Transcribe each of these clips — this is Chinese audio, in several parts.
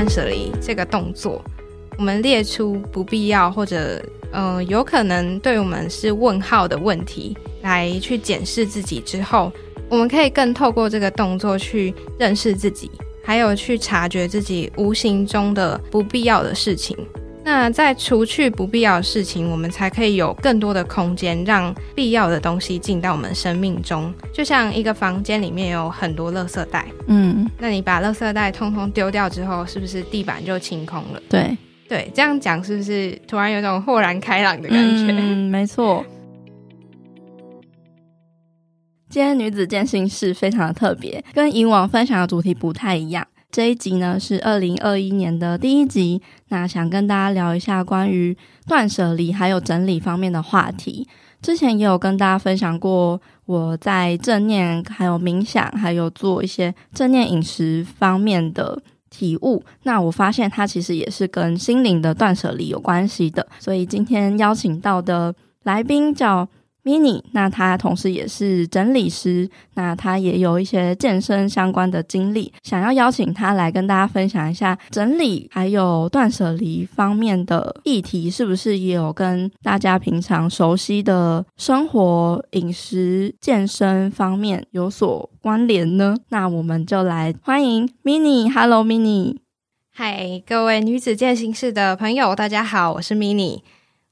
断舍离这个动作，我们列出不必要或者嗯有可能对我们是问号的问题，来去检视自己之后，我们可以更透过这个动作去认识自己，还有去察觉自己无形中的不必要的事情。那在除去不必要的事情，我们才可以有更多的空间，让必要的东西进到我们生命中。就像一个房间里面有很多垃圾袋，嗯，那你把垃圾袋通通丢掉之后，是不是地板就清空了？对，对，这样讲是不是突然有种豁然开朗的感觉？嗯，没错。今天女子健心室非常的特别，跟以往分享的主题不太一样。这一集呢是二零二一年的第一集，那想跟大家聊一下关于断舍离还有整理方面的话题。之前也有跟大家分享过我在正念、还有冥想、还有做一些正念饮食方面的体悟。那我发现它其实也是跟心灵的断舍离有关系的，所以今天邀请到的来宾叫 Mini，那他同时也是整理师，那他也有一些健身相关的经历，想要邀请他来跟大家分享一下整理还有断舍离方面的议题，是不是也有跟大家平常熟悉的生活、饮食、健身方面有所关联呢？那我们就来欢迎 Mini，Hello Mini，嗨，各位女子健行室的朋友，大家好，我是 Mini。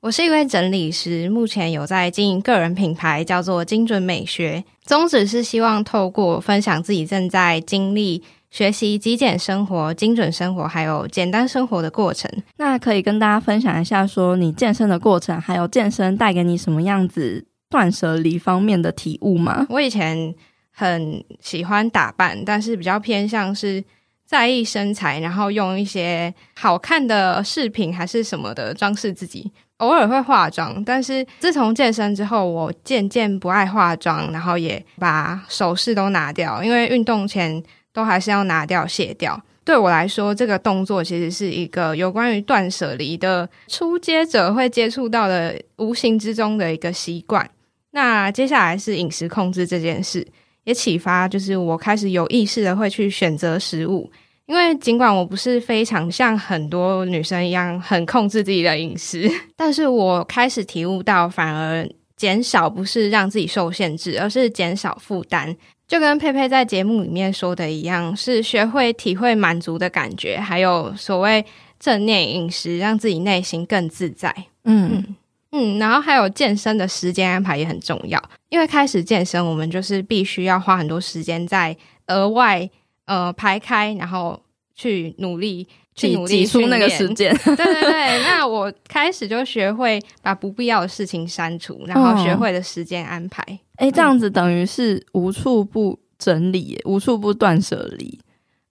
我是一位整理师，目前有在经营个人品牌，叫做精准美学。宗旨是希望透过分享自己正在经历、学习极简生活、精准生活，还有简单生活的过程。那可以跟大家分享一下，说你健身的过程，还有健身带给你什么样子断舍离方面的体悟吗？我以前很喜欢打扮，但是比较偏向是在意身材，然后用一些好看的饰品还是什么的装饰自己。偶尔会化妆，但是自从健身之后，我渐渐不爱化妆，然后也把首饰都拿掉，因为运动前都还是要拿掉卸掉。对我来说，这个动作其实是一个有关于断舍离的初阶者会接触到的无形之中的一个习惯。那接下来是饮食控制这件事，也启发就是我开始有意识的会去选择食物。因为尽管我不是非常像很多女生一样很控制自己的饮食，但是我开始体悟到，反而减少不是让自己受限制，而是减少负担。就跟佩佩在节目里面说的一样，是学会体会满足的感觉，还有所谓正念饮食，让自己内心更自在。嗯嗯嗯，然后还有健身的时间安排也很重要，因为开始健身，我们就是必须要花很多时间在额外。呃，排开，然后去努力，去努力挤出那个时间。对对对，那我开始就学会把不必要的事情删除，然后学会了时间安排。哎、哦，这样子等于是无处不整理，无处不断舍离，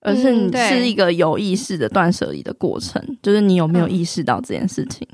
而是你是一个有意识的断舍离的过程。嗯、就是你有没有意识到这件事情？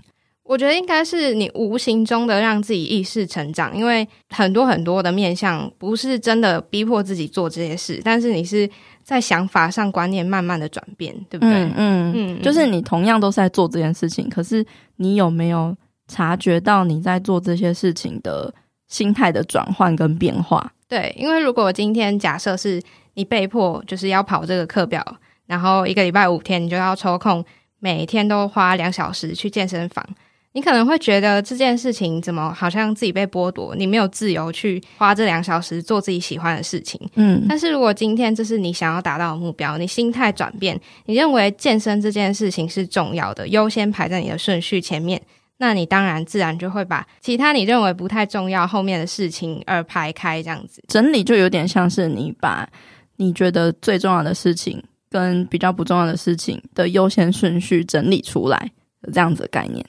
我觉得应该是你无形中的让自己意识成长，因为很多很多的面向不是真的逼迫自己做这些事，但是你是。在想法上观念慢慢的转变，对不对？嗯嗯，嗯，就是你同样都是在做这件事情，可是你有没有察觉到你在做这些事情的心态的转换跟变化？对，因为如果今天假设是你被迫就是要跑这个课表，然后一个礼拜五天你就要抽空每天都花两小时去健身房。你可能会觉得这件事情怎么好像自己被剥夺，你没有自由去花这两小时做自己喜欢的事情。嗯，但是如果今天这是你想要达到的目标，你心态转变，你认为健身这件事情是重要的，优先排在你的顺序前面，那你当然自然就会把其他你认为不太重要后面的事情而排开，这样子整理就有点像是你把你觉得最重要的事情跟比较不重要的事情的优先顺序整理出来的这样子的概念。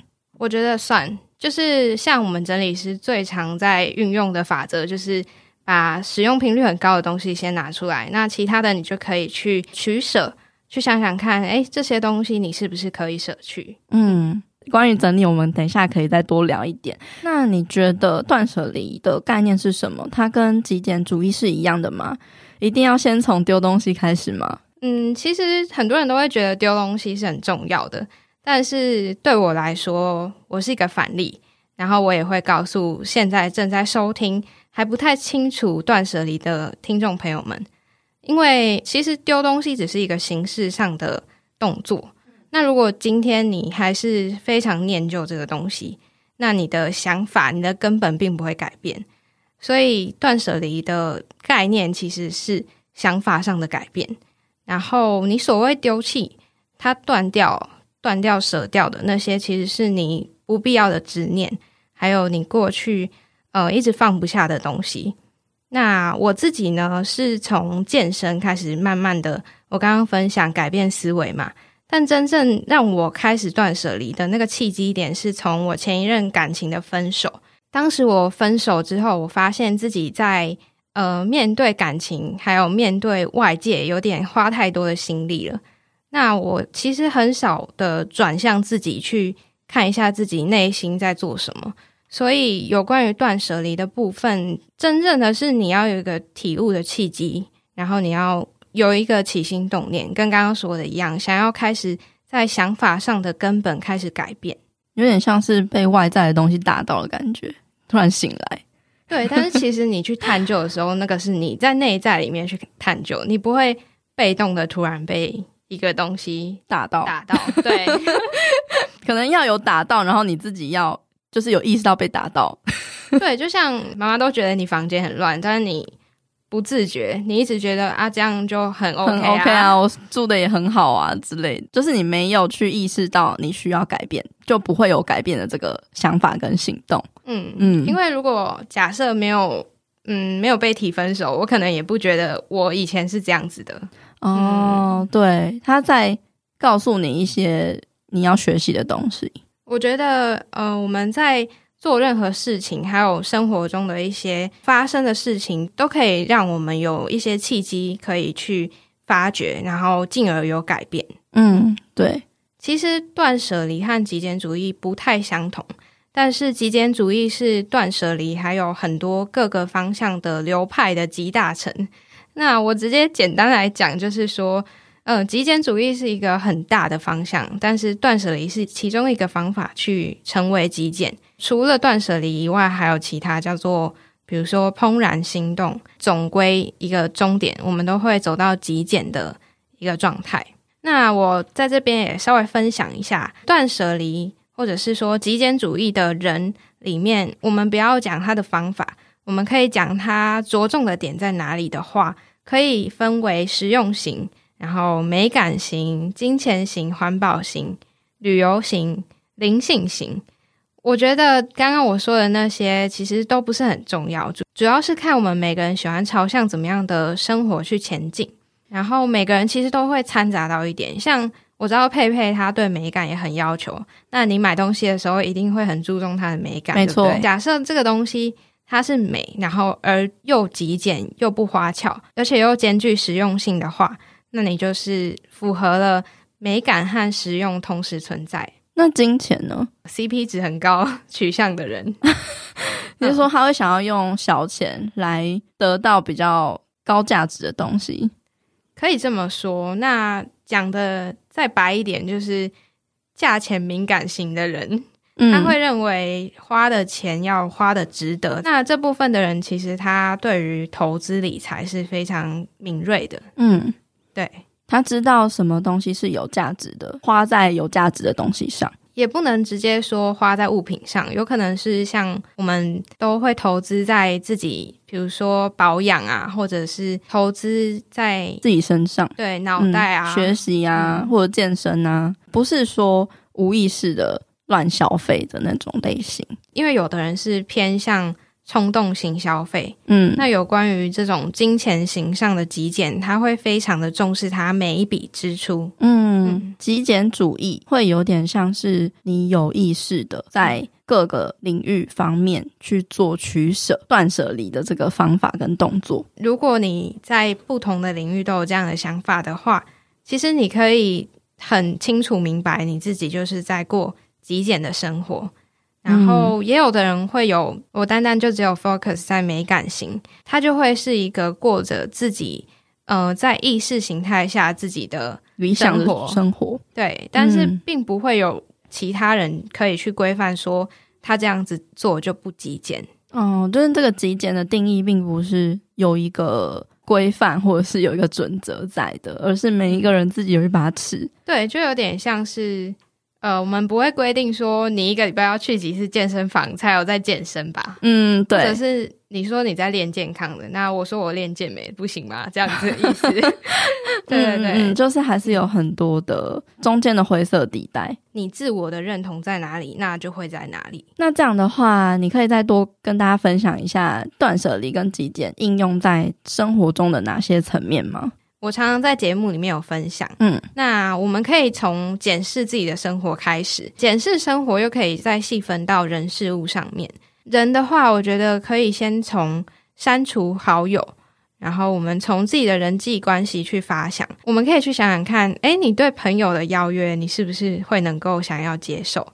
我觉得算，就是像我们整理师最常在运用的法则，就是把使用频率很高的东西先拿出来，那其他的你就可以去取舍，去想想看，诶，这些东西你是不是可以舍去？嗯，关于整理，我们等一下可以再多聊一点。那你觉得断舍离的概念是什么？它跟极简主义是一样的吗？一定要先从丢东西开始吗？嗯，其实很多人都会觉得丢东西是很重要的。但是对我来说，我是一个反例，然后我也会告诉现在正在收听还不太清楚断舍离的听众朋友们，因为其实丢东西只是一个形式上的动作。那如果今天你还是非常念旧这个东西，那你的想法、你的根本并不会改变。所以断舍离的概念其实是想法上的改变。然后你所谓丢弃，它断掉、断掉、舍掉的那些，其实是你不必要的执念，还有你过去呃一直放不下的东西。那我自己呢，是从健身开始，慢慢的，我刚刚分享改变思维嘛。但真正让我开始断舍离的那个契机点，是从我前一任感情的分手。当时我分手之后，我发现自己在呃面对感情，还有面对外界，有点花太多的心力了。那我其实很少的转向自己，去看一下自己内心在做什么。所以，有关于断舍离的部分，真正的是你要有一个体悟的契机，然后你要有一个起心动念，跟刚刚说的一样，想要开始在想法上的根本开始改变，有点像是被外在的东西打到的感觉，突然醒来。对，但是其实你去探究的时候，那个是你在内在里面去探究，你不会被动的突然被一个东西打到，打到。对，可能要有打到，然后你自己要。就是有意识到被打到，对，就像妈妈都觉得你房间很乱，但是你不自觉，你一直觉得啊这样就很 OK 啊，很 OK 啊，我住的也很好啊之类的，就是你没有去意识到你需要改变，就不会有改变的这个想法跟行动。嗯嗯，因为如果假设没有嗯没有被提分手，我可能也不觉得我以前是这样子的。哦，嗯、对，他在告诉你一些你要学习的东西。我觉得，呃，我们在做任何事情，还有生活中的一些发生的事情，都可以让我们有一些契机可以去发掘，然后进而有改变。嗯，对。其实断舍离和极简主义不太相同，但是极简主义是断舍离还有很多各个方向的流派的集大成。那我直接简单来讲，就是说。嗯，极简主义是一个很大的方向，但是断舍离是其中一个方法去成为极简。除了断舍离以外，还有其他叫做，比如说怦然心动，总归一个终点，我们都会走到极简的一个状态。那我在这边也稍微分享一下断舍离，或者是说极简主义的人里面，我们不要讲他的方法，我们可以讲它着重的点在哪里的话，可以分为实用型。然后美感型、金钱型、环保型、旅游型、灵性型，我觉得刚刚我说的那些其实都不是很重要，主主要是看我们每个人喜欢朝向怎么样的生活去前进。然后每个人其实都会掺杂到一点，像我知道佩佩她对美感也很要求，那你买东西的时候一定会很注重它的美感，没错。假设这个东西它是美，然后而又极简又不花俏，而且又兼具实用性的话。那你就是符合了美感和实用同时存在。那金钱呢？CP 值很高 取向的人，你是说他会想要用小钱来得到比较高价值的东西？可以这么说。那讲的再白一点，就是价钱敏感型的人，嗯，他会认为花的钱要花的值得。那这部分的人，其实他对于投资理财是非常敏锐的。嗯。对，他知道什么东西是有价值的，花在有价值的东西上，也不能直接说花在物品上，有可能是像我们都会投资在自己，比如说保养啊，或者是投资在自己身上，对，脑袋啊，嗯、学习啊，嗯、或者健身啊，不是说无意识的乱消费的那种类型，因为有的人是偏向。冲动型消费，嗯，那有关于这种金钱形象的极简，他会非常的重视他每一笔支出，嗯，极简主义会有点像是你有意识的在各个领域方面去做取舍、断舍离的这个方法跟动作。如果你在不同的领域都有这样的想法的话，其实你可以很清楚明白你自己就是在过极简的生活。然后也有的人会有，我单单就只有 focus 在美感型，他就会是一个过着自己呃在意识形态下自己的理想的生活，对，但是并不会有其他人可以去规范说他这样子做就不极简。哦，就是这个极简的定义并不是有一个规范或者是有一个准则在的，而是每一个人自己有一把尺。对，就有点像是。呃，我们不会规定说你一个礼拜要去几次健身房才有在健身吧？嗯，对。或者是你说你在练健康的，那我说我练健美不行吗？这样子的意思。对对对、嗯，就是还是有很多的中间的灰色地带。你自我的认同在哪里，那就会在哪里。那这样的话，你可以再多跟大家分享一下断舍离跟极简应用在生活中的哪些层面吗？我常常在节目里面有分享，嗯，那我们可以从检视自己的生活开始，检视生活又可以再细分到人事物上面。人的话，我觉得可以先从删除好友，然后我们从自己的人际关系去发想，我们可以去想想看，诶，你对朋友的邀约，你是不是会能够想要接受？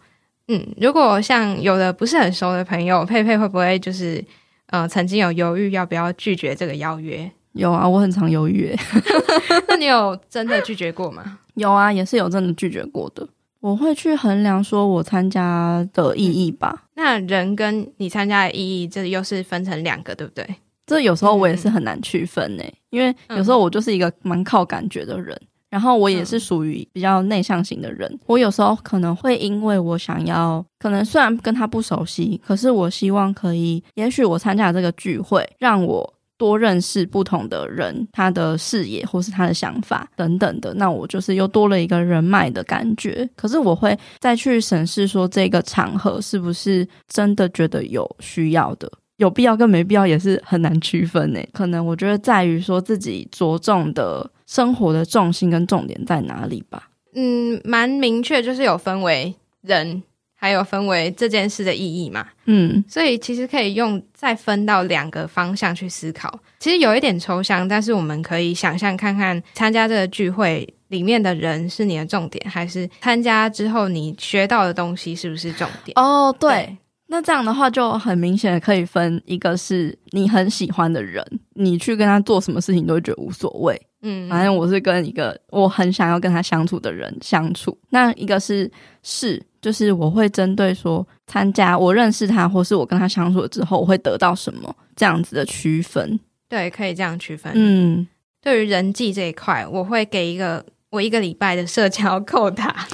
嗯，如果像有的不是很熟的朋友，佩佩会不会就是呃曾经有犹豫要不要拒绝这个邀约？有啊，我很常犹豫。那你有真的拒绝过吗？有啊，也是有真的拒绝过的。我会去衡量说我参加的意义吧。那人跟你参加的意义，这又是分成两个，对不对？这有时候我也是很难区分呢，因为有时候我就是一个蛮靠感觉的人，然后我也是属于比较内向型的人。我有时候可能会因为我想要，可能虽然跟他不熟悉，可是我希望可以，也许我参加这个聚会，让我。多认识不同的人，他的视野或是他的想法等等的，那我就是又多了一个人脉的感觉。可是我会再去审视说，这个场合是不是真的觉得有需要的，有必要跟没必要也是很难区分诶。可能我觉得在于说自己着重的生活的重心跟重点在哪里吧。嗯，蛮明确，就是有分为人。还有分为这件事的意义嘛？嗯，所以其实可以用再分到两个方向去思考。其实有一点抽象，但是我们可以想象看看，参加这个聚会里面的人是你的重点，还是参加之后你学到的东西是不是重点？哦，对，对，那这样的话就很明显的可以分，一个是你很喜欢的人，你去跟他做什么事情都会觉得无所谓。嗯，反正我是跟一个我很想要跟他相处的人相处。那一个是是。就是我会针对说参加我认识他，或是我跟他相处了之后，我会得到什么这样子的区分。对，可以这样区分。嗯，对于人际这一块，我会给一个我一个礼拜的社交扣打。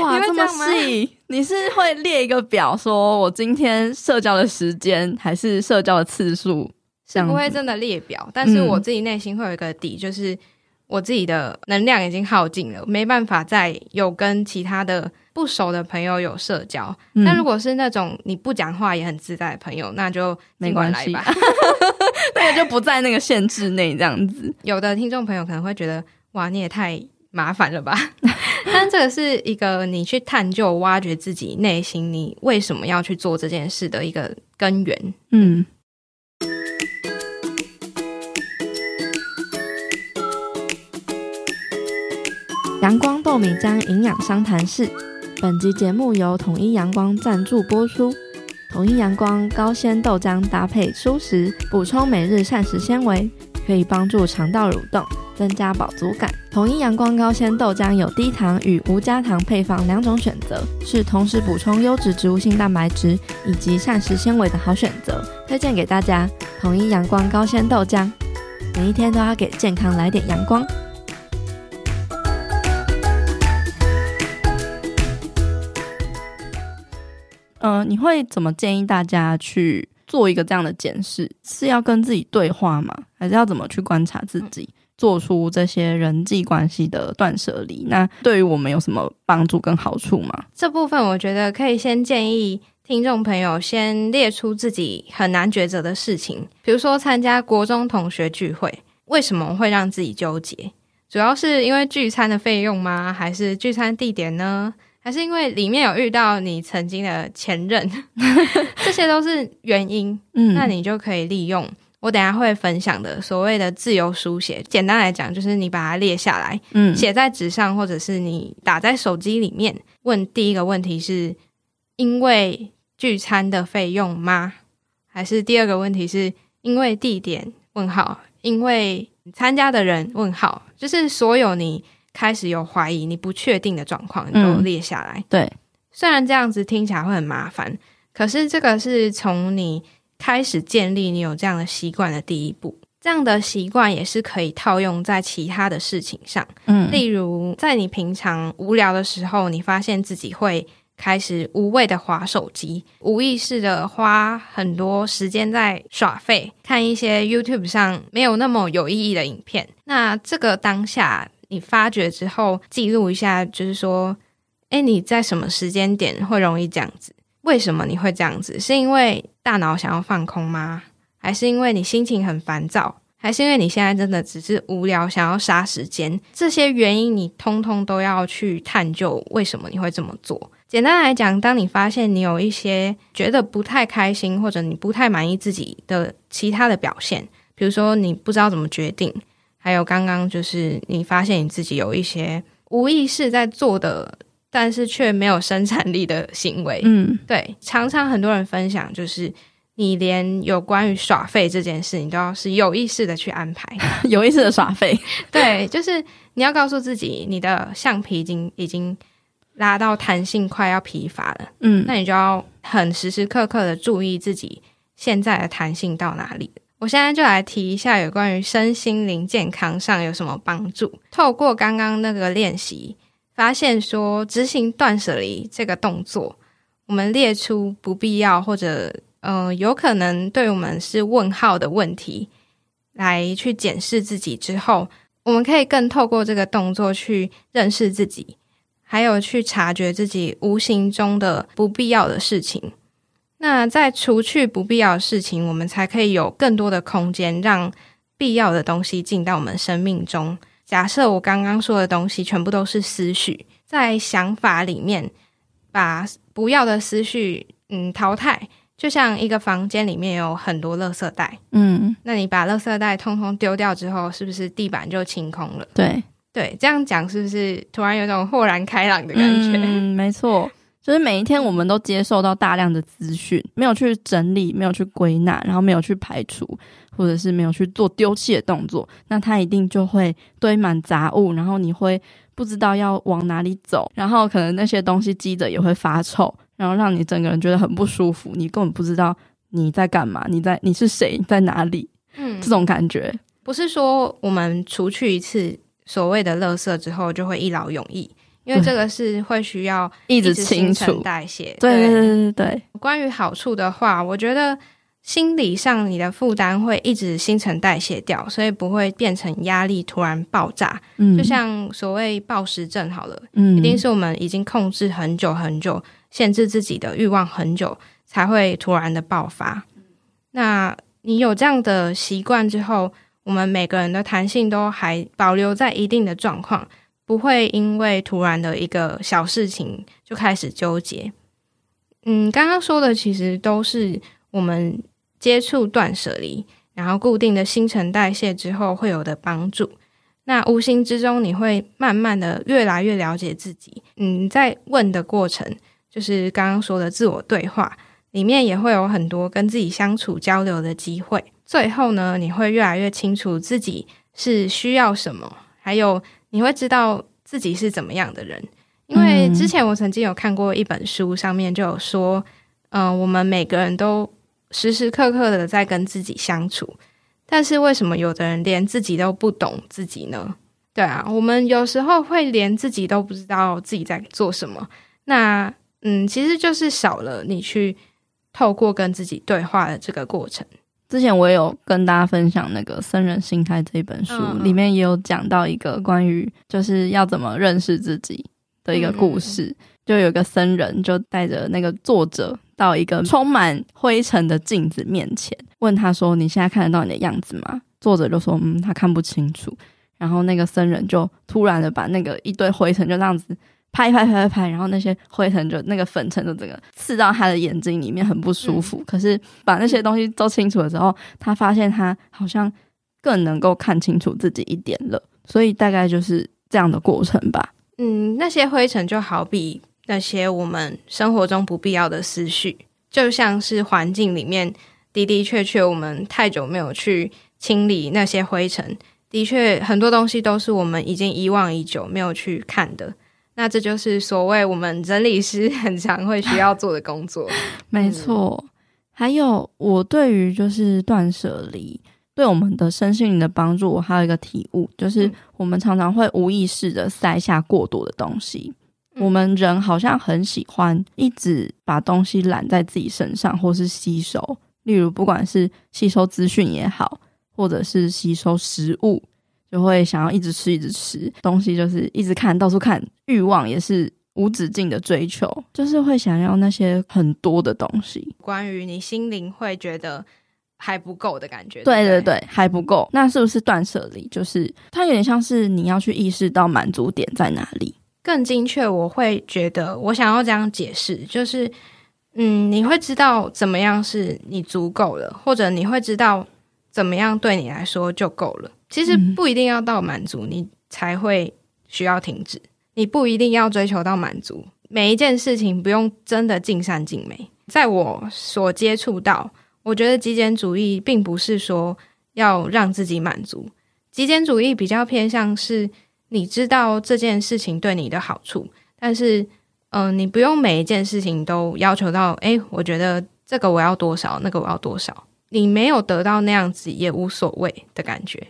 哇，这么细？你是会列一个表，说我今天社交的时间还是社交的次数？是不会真的列表，但是我自己内心会有一个底，就是我自己的能量已经耗尽了，没办法再有跟其他的。不熟的朋友有社交，那、嗯、如果是那种你不讲话也很自在的朋友，那就没关系吧，那个就不在那个限制内，这样子。有的听众朋友可能会觉得，哇，你也太麻烦了吧？但这个是一个你去探究、挖掘自己内心，你为什么要去做这件事的一个根源。嗯。阳光豆米浆营养商谈室。本集节目由统一阳光赞助播出。统一阳光高纤豆浆搭配蔬食，补充每日膳食纤维，可以帮助肠道蠕动，增加饱足感。统一阳光高纤豆浆有低糖与无加糖配方两种选择，是同时补充优质植物性蛋白质以及膳食纤维的好选择，推荐给大家。统一阳光高纤豆浆，每一天都要给健康来点阳光。嗯、呃，你会怎么建议大家去做一个这样的检视？是要跟自己对话吗？还是要怎么去观察自己，做出这些人际关系的断舍离？那对于我们有什么帮助跟好处吗？这部分我觉得可以先建议听众朋友先列出自己很难抉择的事情，比如说参加国中同学聚会，为什么会让自己纠结？主要是因为聚餐的费用吗？还是聚餐地点呢？还是因为里面有遇到你曾经的前任，这些都是原因。嗯，那你就可以利用我等下会分享的所谓的自由书写。简单来讲，就是你把它列下来，嗯，写在纸上，或者是你打在手机里面。问第一个问题是因为聚餐的费用吗？还是第二个问题是因为地点？问号，因为参加的人？问号，就是所有你。开始有怀疑，你不确定的状况，你都列下来。嗯，对，虽然这样子听起来会很麻烦，可是这个是从你开始建立你有这样的习惯的第一步。这样的习惯也是可以套用在其他的事情上，嗯，例如在你平常无聊的时候，你发现自己会开始无谓的划手机，无意识的花很多时间在耍废，看一些 YouTube 上没有那么有意义的影片。那这个当下你发觉之后，记录一下，就是说，诶，你在什么时间点会容易这样子？为什么你会这样子？是因为大脑想要放空吗？还是因为你心情很烦躁？还是因为你现在真的只是无聊，想要杀时间？这些原因你通通都要去探究，为什么你会这么做？简单来讲，当你发现你有一些觉得不太开心，或者你不太满意自己的其他的表现，比如说你不知道怎么决定，还有刚刚就是你发现你自己有一些无意识在做的，但是却没有生产力的行为。嗯，对，常常很多人分享就是。你连有关于耍废这件事，你都要是有意识的去安排，有意识的耍废。对，就是你要告诉自己，你的橡皮筋已经拉到弹性快要疲乏了。嗯，那你就要很时时刻刻的注意自己现在的弹性到哪里。我现在就来提一下有关于身心灵健康上有什么帮助。透过刚刚那个练习，发现说执行断舍离这个动作，我们列出不必要或者。嗯、有可能对我们是问号的问题，来去检视自己之后，我们可以更透过这个动作去认识自己，还有去察觉自己无形中的不必要的事情。那在除去不必要的事情，我们才可以有更多的空间，让必要的东西进到我们生命中。假设我刚刚说的东西全部都是思绪，在想法里面把不要的思绪嗯淘汰。就像一个房间里面有很多垃圾袋，嗯，那你把垃圾袋通通丢掉之后，是不是地板就清空了？对，对，这样讲是不是突然有种豁然开朗的感觉？嗯，没错，就是每一天我们都接受到大量的资讯，没有去整理，没有去归纳，然后没有去排除，或者是没有去做丢弃的动作，那它一定就会堆满杂物，然后你会不知道要往哪里走，然后可能那些东西积着也会发臭。然后让你整个人觉得很不舒服，你根本不知道你在干嘛，你在你是谁，在哪里？嗯，这种感觉不是说我们除去一次所谓的垃圾之后就会一劳永逸，因为这个是会需要一直新陈代谢。对对对对对。关于好处的话，我觉得心理上你的负担会一直新陈代谢掉，所以不会变成压力突然爆炸。嗯，就像所谓暴食症好了，嗯，一定是我们已经控制很久很久。限制自己的欲望很久，才会突然的爆发。那你有这样的习惯之后，我们每个人的弹性都还保留在一定的状况，不会因为突然的一个小事情就开始纠结。嗯，刚刚说的其实都是我们接触断舍离，然后固定的新陈代谢之后会有的帮助。那无形之中，你会慢慢的越来越了解自己。嗯，在问的过程。就是刚刚说的自我对话，里面也会有很多跟自己相处交流的机会。最后呢，你会越来越清楚自己是需要什么，还有你会知道自己是怎么样的人。因为之前我曾经有看过一本书，上面就有说，嗯、呃，我们每个人都时时刻刻的在跟自己相处，但是为什么有的人连自己都不懂自己呢？对啊，我们有时候会连自己都不知道自己在做什么。那嗯，其实就是少了你去透过跟自己对话的这个过程。之前我也有跟大家分享那个《僧人心态》这一本书，嗯、里面也有讲到一个关于就是要怎么认识自己的一个故事。嗯、就有个僧人就带着那个作者到一个充满灰尘的镜子面前，问他说：“你现在看得到你的样子吗？”作者就说：“嗯，他看不清楚。”然后那个僧人就突然的把那个一堆灰尘就这样子。拍拍拍拍拍，然后那些灰尘就那个粉尘就整个刺到他的眼睛里面，很不舒服。嗯、可是把那些东西都清楚了之后，他发现他好像更能够看清楚自己一点了。所以大概就是这样的过程吧。嗯，那些灰尘就好比那些我们生活中不必要的思绪，就像是环境里面的的确确我们太久没有去清理那些灰尘，的确很多东西都是我们已经遗忘已久没有去看的。那这就是所谓我们整理师 很常会需要做的工作。没错，还有我对于就是断舍离对我们的身心灵的帮助，我还有一个体悟，就是我们常常会无意识的塞下过多的东西。嗯、我们人好像很喜欢一直把东西揽在自己身上，或是吸收。例如，不管是吸收资讯也好，或者是吸收食物，就会想要一直吃，一直吃东西，就是一直看到处看，欲望也是无止境的追求，就是会想要那些很多的东西。关于你心灵会觉得。还不够的感觉，对对对，还不够。那是不是断舍离？就是它有点像是你要去意识到满足点在哪里。更精确，我会觉得我想要这样解释，就是嗯，你会知道怎么样是你足够了，或者你会知道怎么样对你来说就够了。其实不一定要到满足，你才会需要停止。你不一定要追求到满足，每一件事情不用真的尽善尽美。在我所接触到。我觉得极简主义并不是说要让自己满足，极简主义比较偏向是你知道这件事情对你的好处，但是，嗯、你不用每一件事情都要求到，诶，我觉得这个我要多少，那个我要多少，你没有得到那样子也无所谓的感觉，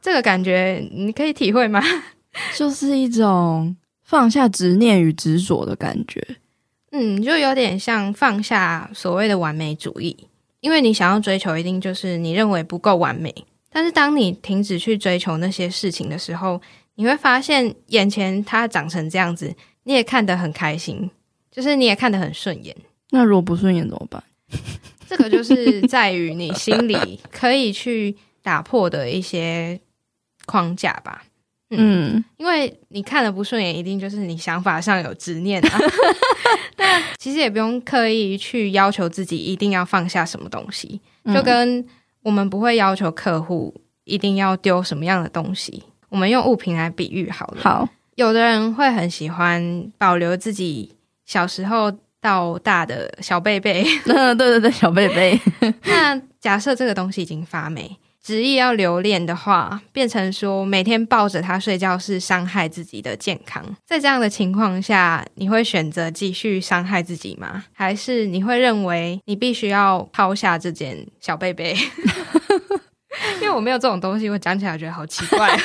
这个感觉你可以体会吗？就是一种放下执念与执着的感觉，嗯，就有点像放下所谓的完美主义。因为你想要追求，一定就是你认为不够完美。但是当你停止去追求那些事情的时候，你会发现眼前它长成这样子，你也看得很开心，就是你也看得很顺眼。那如果不顺眼怎么办？这个就是在于你心里可以去打破的一些框架吧。嗯，嗯，因为你看了不顺眼，一定就是你想法上有执念啊。那其实也不用刻意去要求自己一定要放下什么东西，就跟我们不会要求客户一定要丢什么样的东西。我们用物品来比喻好了。好，有的人会很喜欢保留自己小时候到大的小贝贝。嗯，对对对，小贝贝。那假设这个东西已经发霉。执意要留恋的话，变成说每天抱着他睡觉是伤害自己的健康。在这样的情况下，你会选择继续伤害自己吗？还是你会认为你必须要抛下这件小贝贝？因为我没有这种东西，我讲起来觉得好奇怪。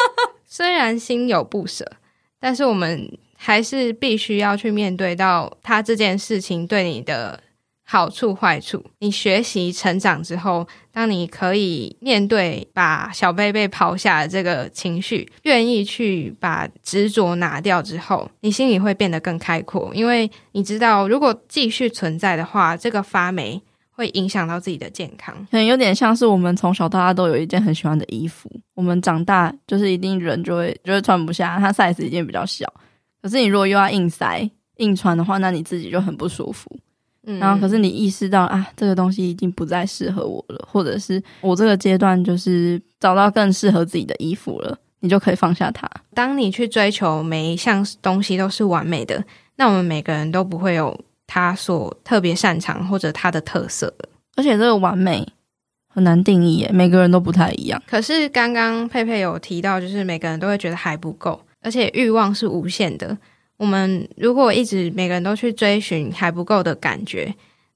虽然心有不舍，但是我们还是必须要去面对到他这件事情对你的。好处坏处，你学习成长之后，当你可以面对把小贝贝抛下的这个情绪，愿意去把执着拿掉之后，你心里会变得更开阔，因为你知道，如果继续存在的话，这个发霉会影响到自己的健康。可能有点像是我们从小到大都有一件很喜欢的衣服，我们长大就是一定人就会就会穿不下，它 size 一定比较小。可是你如果又要硬塞硬穿的话，那你自己就很不舒服。嗯，然后可是你意识到啊，这个东西已经不再适合我了，或者是我这个阶段就是找到更适合自己的衣服了，你就可以放下它。当你去追求每一项东西都是完美的，那我们每个人都不会有他所特别擅长或者他的特色的。而且这个完美很难定义耶，每个人都不太一样。可是刚刚佩佩有提到，就是每个人都会觉得还不够，而且欲望是无限的。我们如果一直每个人都去追寻还不够的感觉，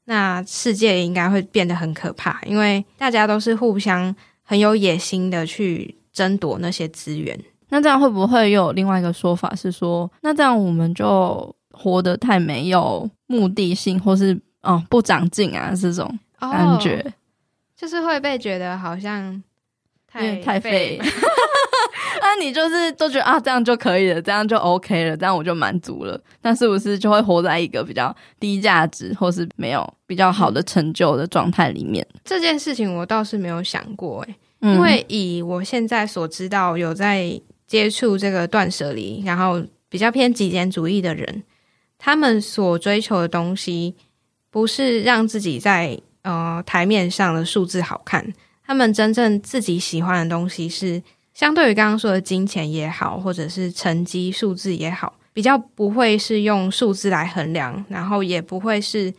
那世界应该会变得很可怕，因为大家都是互相很有野心的去争夺那些资源。那这样会不会又有另外一个说法是说，那这样我们就活得太没有目的性，或是哦不长进啊这种感觉，哦，就是会被觉得好像太太废。那你就是都觉得啊，这样就可以了，这样就 OK 了，这样我就满足了。那是不是就会活在一个比较低价值，或是没有比较好的成就的状态里面？这件事情我倒是没有想过诶、嗯，因为以我现在所知道，有在接触这个断舍离，然后比较偏极简主义的人，他们所追求的东西，不是让自己在呃台面上的数字好看，他们真正自己喜欢的东西是。相对于刚刚说的金钱也好，或者是成绩数字也好，比较不会是用数字来衡量，然后也不会是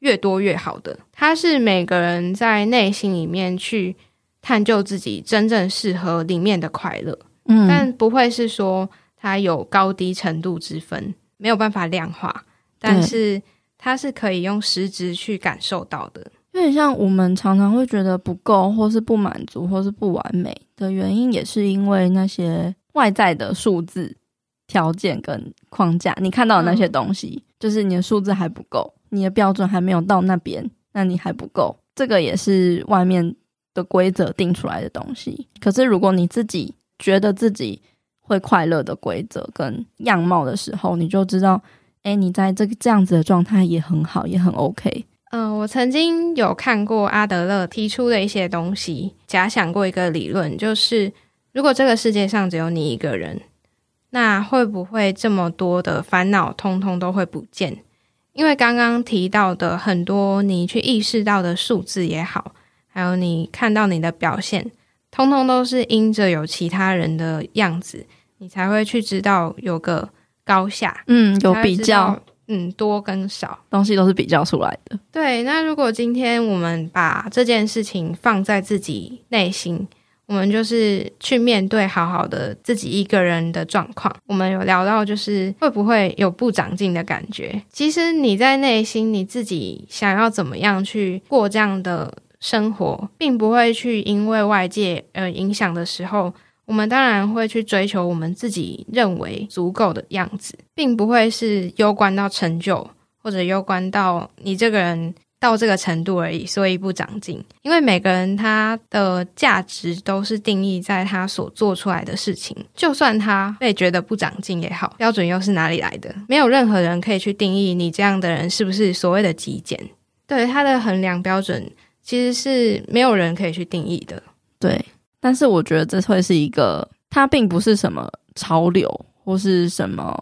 越多越好的。它是每个人在内心里面去探究自己真正适合里面的快乐，嗯，但不会是说它有高低程度之分，没有办法量化，但是它是可以用实质去感受到的。有点像我们常常会觉得不够，或是不满足，或是不完美的原因，也是因为那些外在的数字条件跟框架，你看到的那些东西，嗯、就是你的数字还不够，你的标准还没有到那边，那你还不够。这个也是外面的规则定出来的东西。可是如果你自己觉得自己会快乐的规则跟样貌的时候，你就知道，哎，你在这个这样子的状态也很好，也很 OK。嗯、呃，我曾经有看过阿德勒提出的一些东西，假想过一个理论，就是如果这个世界上只有你一个人，那会不会这么多的烦恼通通都会不见？因为刚刚提到的很多你去意识到的数字也好，还有你看到你的表现，通通都是因着有其他人的样子，你才会去知道有个高下，嗯，有比较。嗯，多跟少东西都是比较出来的。对，那如果今天我们把这件事情放在自己内心，我们就是去面对好好的自己一个人的状况。我们有聊到，就是会不会有不长进的感觉？其实你在内心你自己想要怎么样去过这样的生活，并不会去因为外界而影响的时候。我们当然会去追求我们自己认为足够的样子，并不会是攸关到成就，或者攸关到你这个人到这个程度而已，所以不长进。因为每个人他的价值都是定义在他所做出来的事情，就算他被觉得不长进也好，标准又是哪里来的？没有任何人可以去定义你这样的人是不是所谓的极简。对，他的衡量标准其实是没有人可以去定义的。对。但是我觉得这会是一个，它并不是什么潮流或是什么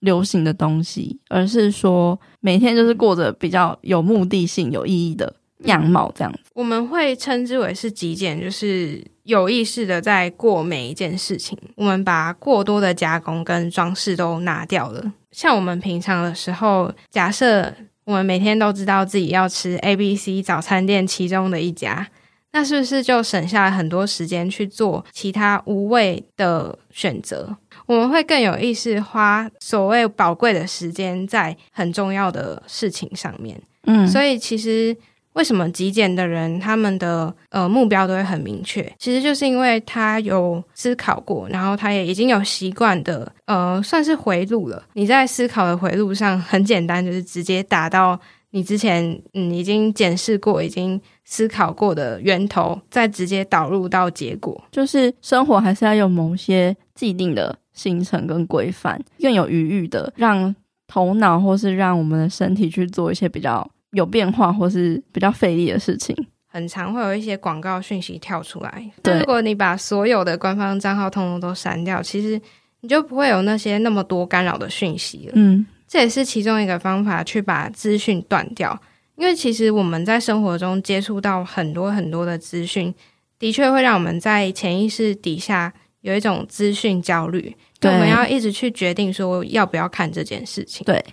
流行的东西，而是说每天就是过着比较有目的性、有意义的样貌这样子。我们会称之为是极简，就是有意识的在过每一件事情。我们把过多的加工跟装饰都拿掉了。像我们平常的时候，假设我们每天都知道自己要吃 A、B、C 早餐店其中的一家。那是不是就省下了很多时间去做其他无谓的选择？我们会更有意识花所谓宝贵的时间在很重要的事情上面。嗯，所以其实为什么极简的人他们的呃目标都会很明确？其实就是因为他有思考过，然后他也已经有习惯的呃算是回路了。你在思考的回路上很简单，就是直接打到。你之前嗯已经检视过、已经思考过的源头，再直接导入到结果，就是生活还是要有某些既定的行程跟规范，更有余裕的让头脑或是让我们的身体去做一些比较有变化或是比较费力的事情。很常会有一些广告讯息跳出来，对，如果你把所有的官方账号通通都删掉，其实你就不会有那些那么多干扰的讯息了。嗯。这也是其中一个方法，去把资讯断掉。因为其实我们在生活中接触到很多很多的资讯，的确会让我们在潜意识底下有一种资讯焦虑。我们要一直去决定说要不要看这件事情。对。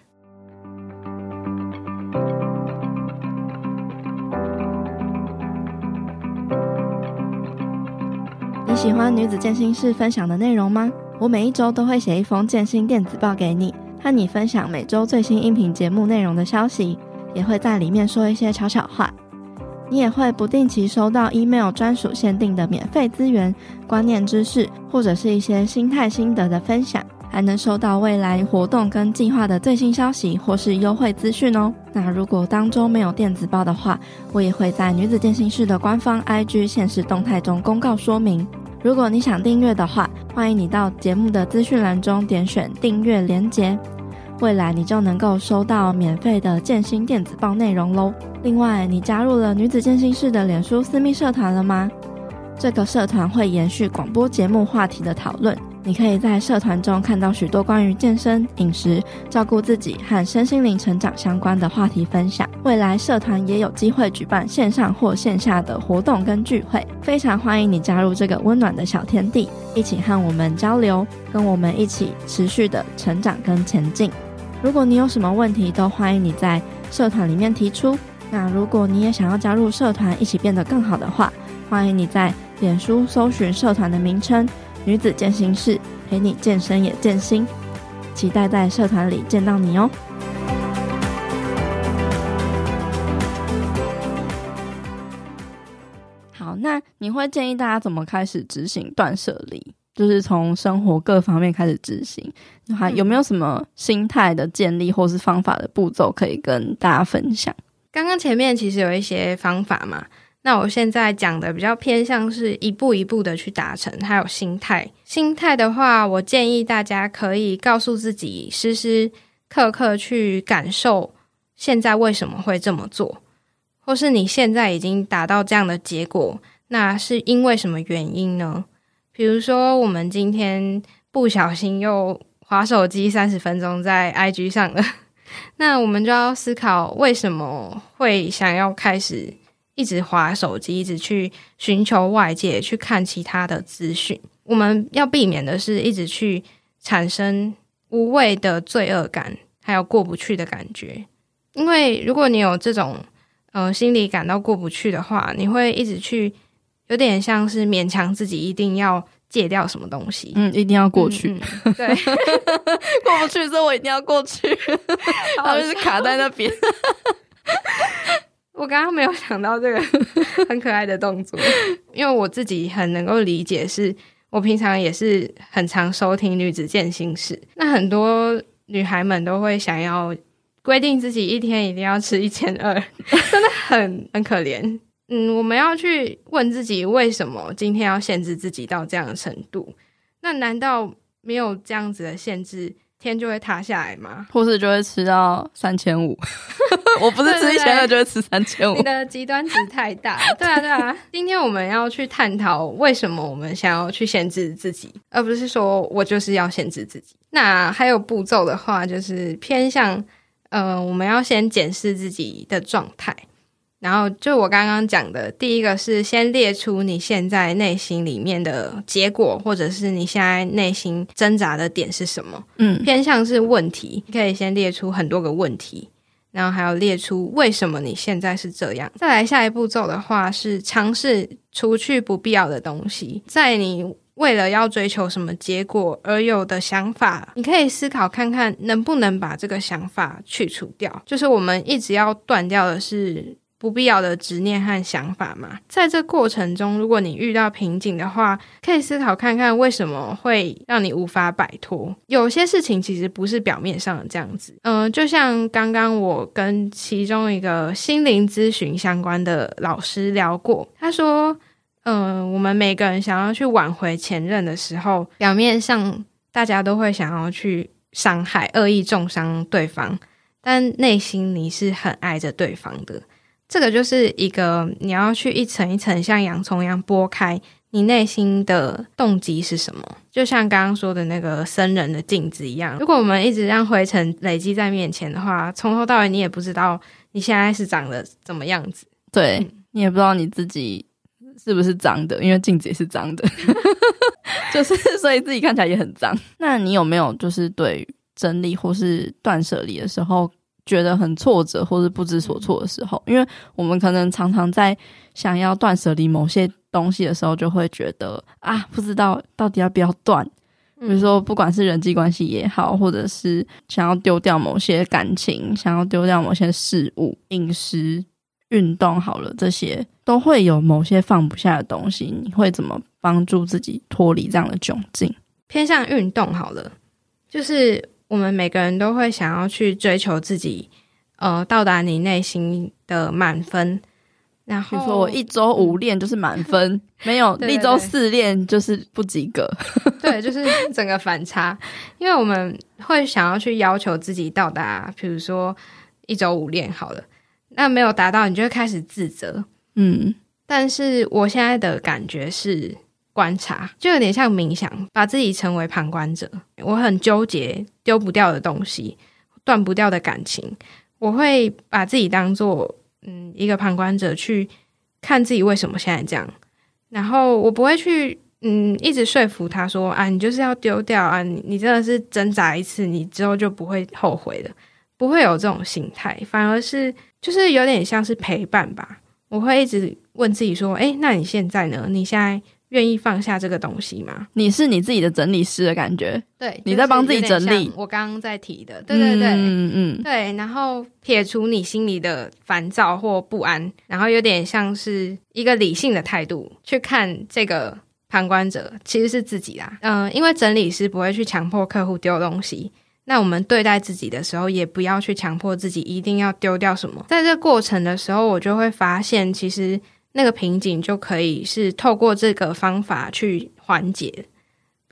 你喜欢女子健心室分享的内容吗？我每一周都会写一封健心电子报给你。和你分享每周最新音频节目内容的消息，也会在里面说一些悄悄话。你也会不定期收到 email 专属限定的免费资源、观念知识，或者是一些心态心得的分享，还能收到未来活动跟计划的最新消息或是优惠资讯哦。那如果当周没有电子报的话，我也会在女子健心室的官方 IG 限时动态中公告说明。如果你想订阅的话，欢迎你到节目的资讯栏中点选订阅连接，未来你就能够收到免费的建心电子报内容喽。另外，你加入了女子建心室的脸书私密社团了吗？这个社团会延续广播节目话题的讨论。你可以在社团中看到许多关于健身、饮食、照顾自己和身心灵成长相关的话题分享。未来社团也有机会举办线上或线下的活动跟聚会，非常欢迎你加入这个温暖的小天地，一起和我们交流，跟我们一起持续的成长跟前进。如果你有什么问题，都欢迎你在社团里面提出。那如果你也想要加入社团，一起变得更好的话，欢迎你在脸书搜寻社团的名称。女子健心室，陪你健身也健心，期待在社团里见到你哦。好，那你会建议大家怎么开始执行断舍离？就是从生活各方面开始执行，还有没有什么心态的建立或是方法的步骤可以跟大家分享？刚刚前面其实有一些方法嘛，那我现在讲的比较偏向是一步一步的去达成，还有心态。心态的话，我建议大家可以告诉自己，时时刻刻去感受现在为什么会这么做，或是你现在已经达到这样的结果，那是因为什么原因呢？比如说，我们今天不小心又滑手机三十分钟在 IG 上了，那我们就要思考为什么会想要开始一直划手机，一直去寻求外界，去看其他的资讯。我们要避免的是一直去产生无谓的罪恶感，还有过不去的感觉。因为如果你有这种呃心里感到过不去的话，你会一直去。有点像是勉强自己一定要戒掉什么东西，嗯，一定要过去，嗯嗯、对，过不去，所以我一定要过去，然后就是卡在那边。我刚刚没有想到这个 很可爱的动作，因为我自己很能够理解，是我平常也是很常收听女子健心室，那很多女孩们都会想要规定自己一天一定要吃一千二，真的很很可怜。嗯，我们要去问自己，为什么今天要限制自己到这样的程度？那难道没有这样子的限制，天就会塌下来吗？或是就会吃到三千五？我不是吃一千二就会吃三千五？你的极端值太大。对啊，对啊。今天我们要去探讨为什么我们想要去限制自己，而不是说我就是要限制自己。那还有步骤的话，就是偏向，嗯、呃，我们要先检视自己的状态。然后就我刚刚讲的，第一个是先列出你现在内心里面的结果，或者是你现在内心挣扎的点是什么？嗯，偏向是问题，你可以先列出很多个问题，然后还有列出为什么你现在是这样。再来下一步骤的话是尝试除去不必要的东西，在你为了要追求什么结果而有的想法，你可以思考看看能不能把这个想法去除掉。就是我们一直要断掉的是。不必要的执念和想法嘛，在这过程中，如果你遇到瓶颈的话，可以思考看看为什么会让你无法摆脱。有些事情其实不是表面上的这样子，嗯、就像刚刚我跟其中一个心灵咨询相关的老师聊过，他说，嗯、我们每个人想要去挽回前任的时候，表面上大家都会想要去伤害、恶意中伤对方，但内心你是很爱着对方的。这个就是一个你要去一层一层像洋葱一样剥开，你内心的动机是什么？就像刚刚说的那个生人的镜子一样。如果我们一直让灰尘累积在面前的话，从头到尾你也不知道你现在是长得怎么样子。对，你也不知道你自己是不是脏的，因为镜子也是脏的，就是所以自己看起来也很脏。那你有没有就是对整理或是断舍离的时候，觉得很挫折或是不知所措的时候，因为我们可能常常在想要断舍离某些东西的时候，就会觉得啊，不知道到底要不要断。比如说，不管是人际关系也好，或者是想要丢掉某些感情，想要丢掉某些事物、饮食、运动，好了，这些都会有某些放不下的东西。你会怎么帮助自己脱离这样的窘境？偏向运动好了，就是。我们每个人都会想要去追求自己，呃，到达你内心的满分。然后，比如说我一周五练就是满分，没有一周四练就是不及格。对，就是整个反差。因为我们会想要去要求自己到达，比如说一周五练好了，那没有达到，你就会开始自责。嗯，但是我现在的感觉是。观察就有点像冥想，把自己成为旁观者。我很纠结丢不掉的东西，断不掉的感情，我会把自己当做嗯一个旁观者去看自己为什么现在这样。然后我不会去嗯一直说服他说啊，你就是要丢掉啊，你你真的是挣扎一次，你之后就不会后悔的，不会有这种心态，反而是就是有点像是陪伴吧。我会一直问自己说，诶，那你现在呢？你现在？愿意放下这个东西吗？你是你自己的整理师的感觉，对，你在帮自己整理。我刚刚在提的，对对对，嗯嗯，对。然后撇除你心里的烦躁或不安，然后有点像是一个理性的态度去看这个旁观者，其实是自己啦。嗯、呃，因为整理师不会去强迫客户丢东西，那我们对待自己的时候，也不要去强迫自己一定要丢掉什么。在这过程的时候，我就会发现，其实。那个瓶颈就可以是透过这个方法去缓解，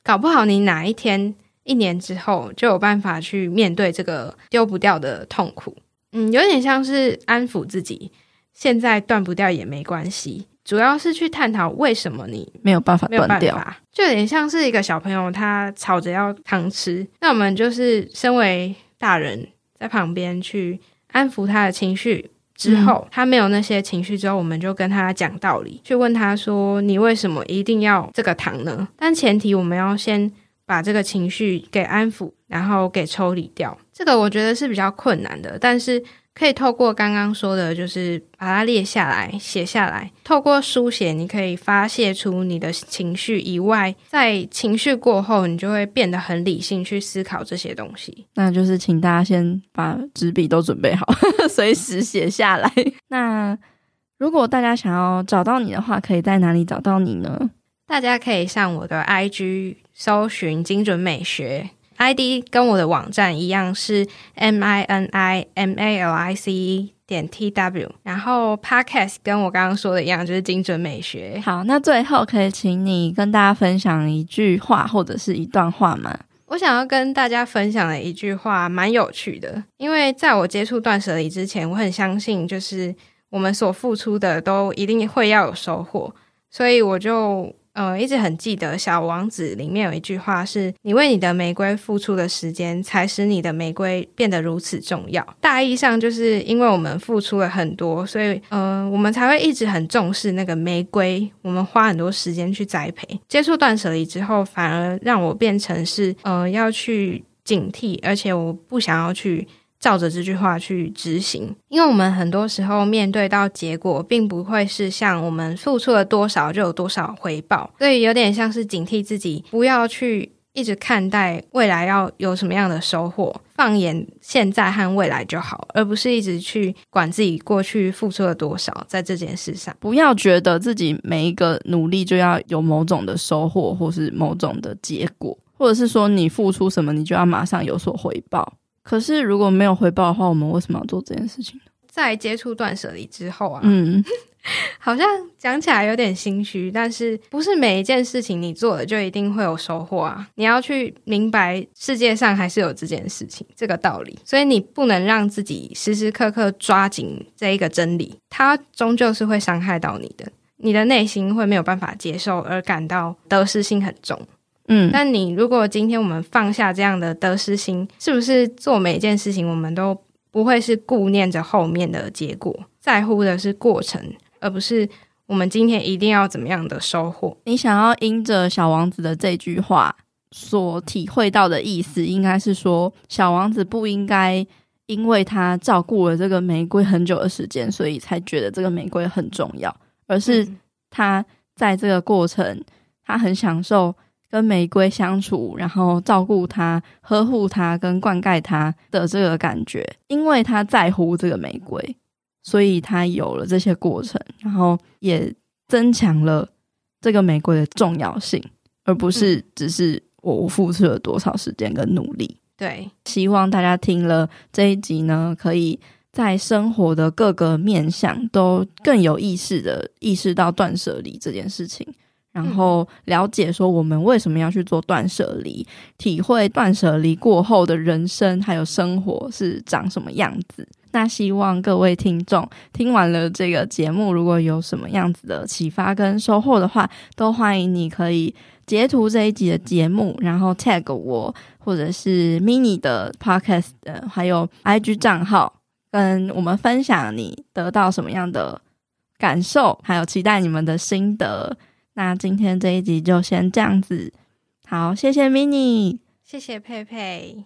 搞不好你哪一天一年之后就有办法去面对这个丢不掉的痛苦。嗯，有点像是安抚自己，现在断不掉也没关系，主要是去探讨为什么你没有办法断掉，就有点像是一个小朋友他吵着要糖吃，那我们就是身为大人在旁边去安抚他的情绪。之后，他没有那些情绪之后，我们就跟他讲道理，去问他说：“你为什么一定要这个糖呢？”但前提我们要先把这个情绪给安抚，然后给抽离掉。这个我觉得是比较困难的，但是。可以透过刚刚说的，就是把它列下来、写下来。透过书写，你可以发泄出你的情绪以外，在情绪过后，你就会变得很理性去思考这些东西。那就是请大家先把纸笔都准备好，随时写下来。那如果大家想要找到你的话，可以在哪里找到你呢？大家可以上我的 IG 搜寻“精准美学”。ID 跟我的网站一样是 M I N I M A L I C E 点 T W，然后 Podcast 跟我刚刚说的一样，就是精准美学。好，那最后可以请你跟大家分享一句话或者是一段话吗？我想要跟大家分享的一句话蛮有趣的，因为在我接触断舍离之前，我很相信就是我们所付出的都一定会要有收获，所以我就。呃，一直很记得《小王子》里面有一句话是：“你为你的玫瑰付出的时间，才使你的玫瑰变得如此重要。”大意上就是因为我们付出了很多，所以呃，我们才会一直很重视那个玫瑰。我们花很多时间去栽培。接触断舍离之后，反而让我变成是呃要去警惕，而且我不想要去。照着这句话去执行，因为我们很多时候面对到结果，并不会是像我们付出了多少就有多少回报，所以有点像是警惕自己，不要去一直看待未来要有什么样的收获，放眼现在和未来就好，而不是一直去管自己过去付出了多少在这件事上。不要觉得自己每一个努力就要有某种的收获，或是某种的结果，或者是说你付出什么，你就要马上有所回报。可是如果没有回报的话，我们为什么要做这件事情呢？在接触断舍离之后啊，嗯，好像讲起来有点心虚，但是不是每一件事情你做了就一定会有收获啊？你要去明白世界上还是有这件事情这个道理，所以你不能让自己时时刻刻抓紧这一个真理，它终究是会伤害到你的，你的内心会没有办法接受，而感到得失心很重。嗯，但你如果今天我们放下这样的得失心，是不是做每一件事情我们都不会是顾念着后面的结果，在乎的是过程，而不是我们今天一定要怎么样的收获？你想要因着小王子的这句话所体会到的意思，应该是说，小王子不应该因为他照顾了这个玫瑰很久的时间，所以才觉得这个玫瑰很重要，而是他在这个过程，他很享受。跟玫瑰相处，然后照顾它、呵护它、跟灌溉它的这个感觉，因为他在乎这个玫瑰，所以他有了这些过程，然后也增强了这个玫瑰的重要性，而不是只是我付出了多少时间跟努力。对，希望大家听了这一集呢，可以在生活的各个面向都更有意识的意识到断舍离这件事情。然后了解说我们为什么要去做断舍离，体会断舍离过后的人生还有生活是长什么样子。那希望各位听众听完了这个节目，如果有什么样子的启发跟收获的话，都欢迎你可以截图这一集的节目，然后 tag 我或者是 mini 的 podcast 的，还有 IG 账号，跟我们分享你得到什么样的感受，还有期待你们的心得。那今天这一集就先这样子，好，谢谢 Mini，谢谢佩佩。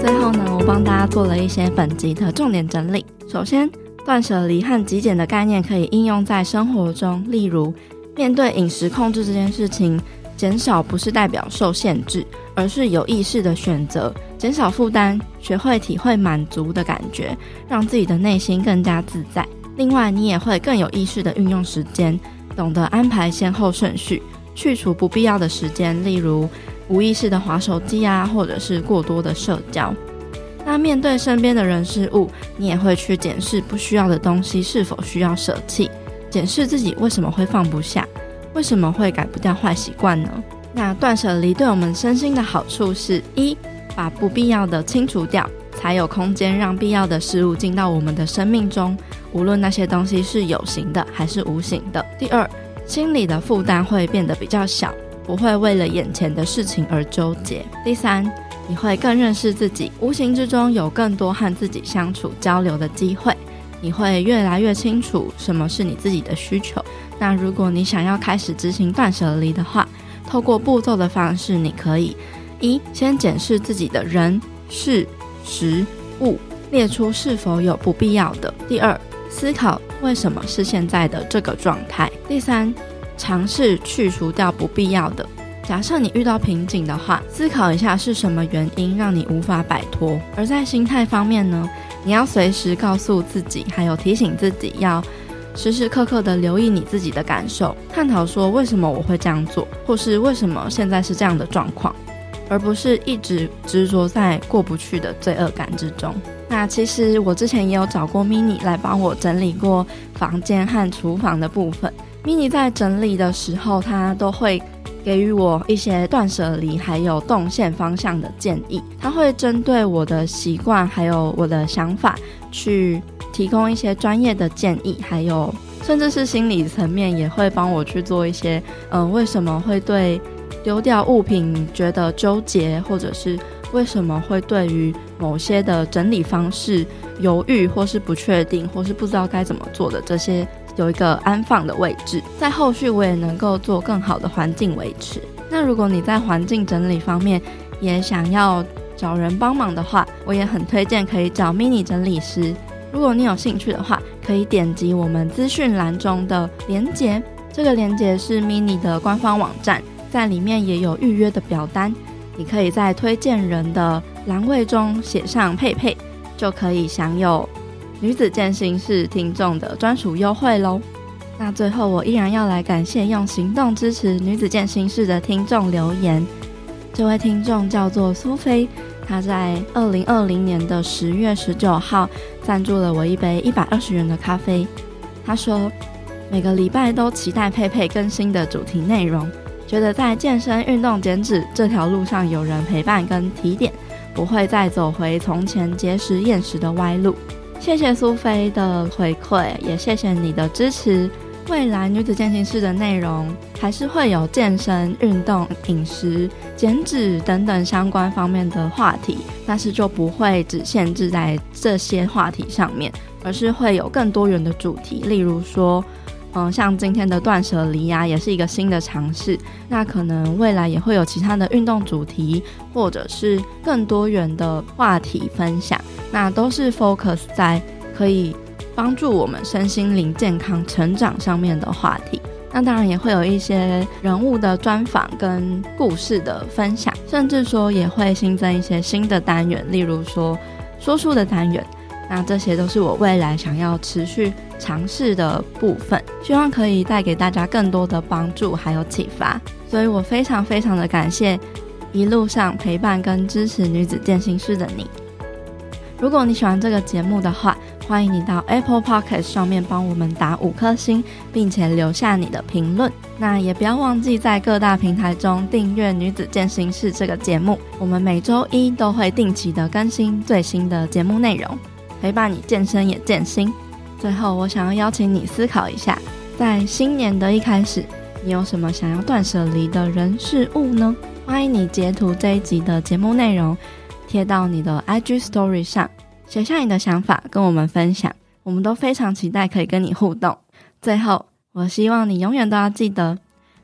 最后呢，我帮大家做了一些本集的重点整理。首先，断舍离和极简的概念可以应用在生活中，例如面对饮食控制这件事情，减少不是代表受限制，而是有意识的选择，减少负担，学会体会满足的感觉，让自己的内心更加自在。另外，你也会更有意识的运用时间，懂得安排先后顺序，去除不必要的时间，例如无意识的划手机啊，或者是过多的社交。那面对身边的人事物，你也会去检视不需要的东西是否需要舍弃，检视自己为什么会放不下。为什么会改不掉坏习惯呢？那断舍离对我们身心的好处是：一，把不必要的清除掉，才有空间让必要的事物进到我们的生命中，无论那些东西是有形的还是无形的。第二，心理的负担会变得比较小，不会为了眼前的事情而纠结。第三，你会更认识自己，无形之中有更多和自己相处交流的机会，你会越来越清楚什么是你自己的需求。那如果你想要开始执行断舍离的话，透过步骤的方式，你可以一先检视自己的人事时物，列出是否有不必要的；第二，思考为什么是现在的这个状态；第三，尝试去除掉不必要的。假设你遇到瓶颈的话，思考一下是什么原因让你无法摆脱。而在心态方面呢，你要随时告诉自己，还有提醒自己要。时时刻刻的留意你自己的感受，探讨说为什么我会这样做，或是为什么现在是这样的状况，而不是一直执着在过不去的罪恶感之中。那其实我之前也有找过 Mini 来帮我整理过房间和厨房的部分。Mini 在整理的时候，他都会给予我一些断舍离还有动线方向的建议。他会针对我的习惯还有我的想法去。提供一些专业的建议，还有甚至是心理层面也会帮我去做一些，嗯、为什么会对丢掉物品觉得纠结，或者是为什么会对于某些的整理方式犹豫，或是不确定，或是不知道该怎么做的这些，有一个安放的位置，在后续我也能够做更好的环境维持。那如果你在环境整理方面也想要找人帮忙的话，我也很推荐可以找 Mini 整理师。如果你有兴趣的话，可以点击我们资讯栏中的连接，这个连接是 Mini 的官方网站，在里面也有预约的表单，你可以在推荐人的栏位中写上佩佩，就可以享有女子健心室听众的专属优惠喽。那最后，我依然要来感谢用行动支持女子健心室的听众留言，这位听众叫做苏菲。她在二零二零年的十月十九号赞助了我一杯一百二十元的咖啡。他说，每个礼拜都期待佩佩更新的主题内容，觉得在健身、运动、减脂这条路上有人陪伴跟提点，不会再走回从前节食厌食的歪路。谢谢苏菲的回馈，也谢谢你的支持。未来女子健心室的内容还是会有健身、运动、饮食、减脂等等相关方面的话题，但是就不会只限制在这些话题上面，而是会有更多元的主题。例如说，嗯，像今天的断舍离呀，也是一个新的尝试。那可能未来也会有其他的运动主题，或者是更多元的话题分享。那都是 focus 在可以。帮助我们身心灵健康成长上面的话题，那当然也会有一些人物的专访跟故事的分享，甚至说也会新增一些新的单元，例如说说书的单元。那这些都是我未来想要持续尝试的部分，希望可以带给大家更多的帮助还有启发。所以我非常非常的感谢一路上陪伴跟支持女子健心室的你。如果你喜欢这个节目的话，欢迎你到 Apple Podcast 上面帮我们打五颗星，并且留下你的评论。那也不要忘记在各大平台中订阅《女子健心室》这个节目，我们每周一都会定期的更新最新的节目内容，陪伴你健身也健心。最后，我想要邀请你思考一下，在新年的一开始，你有什么想要断舍离的人事物呢？欢迎你截图这一集的节目内容。贴到你的 IG Story 上，写下你的想法，跟我们分享，我们都非常期待可以跟你互动。最后，我希望你永远都要记得，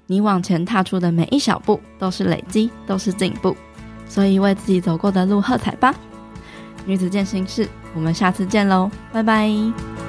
你往前踏出的每一小步都是累积，都是进步。所以为自己走过的路喝彩吧！女子健身室，我们下次见喽，拜拜。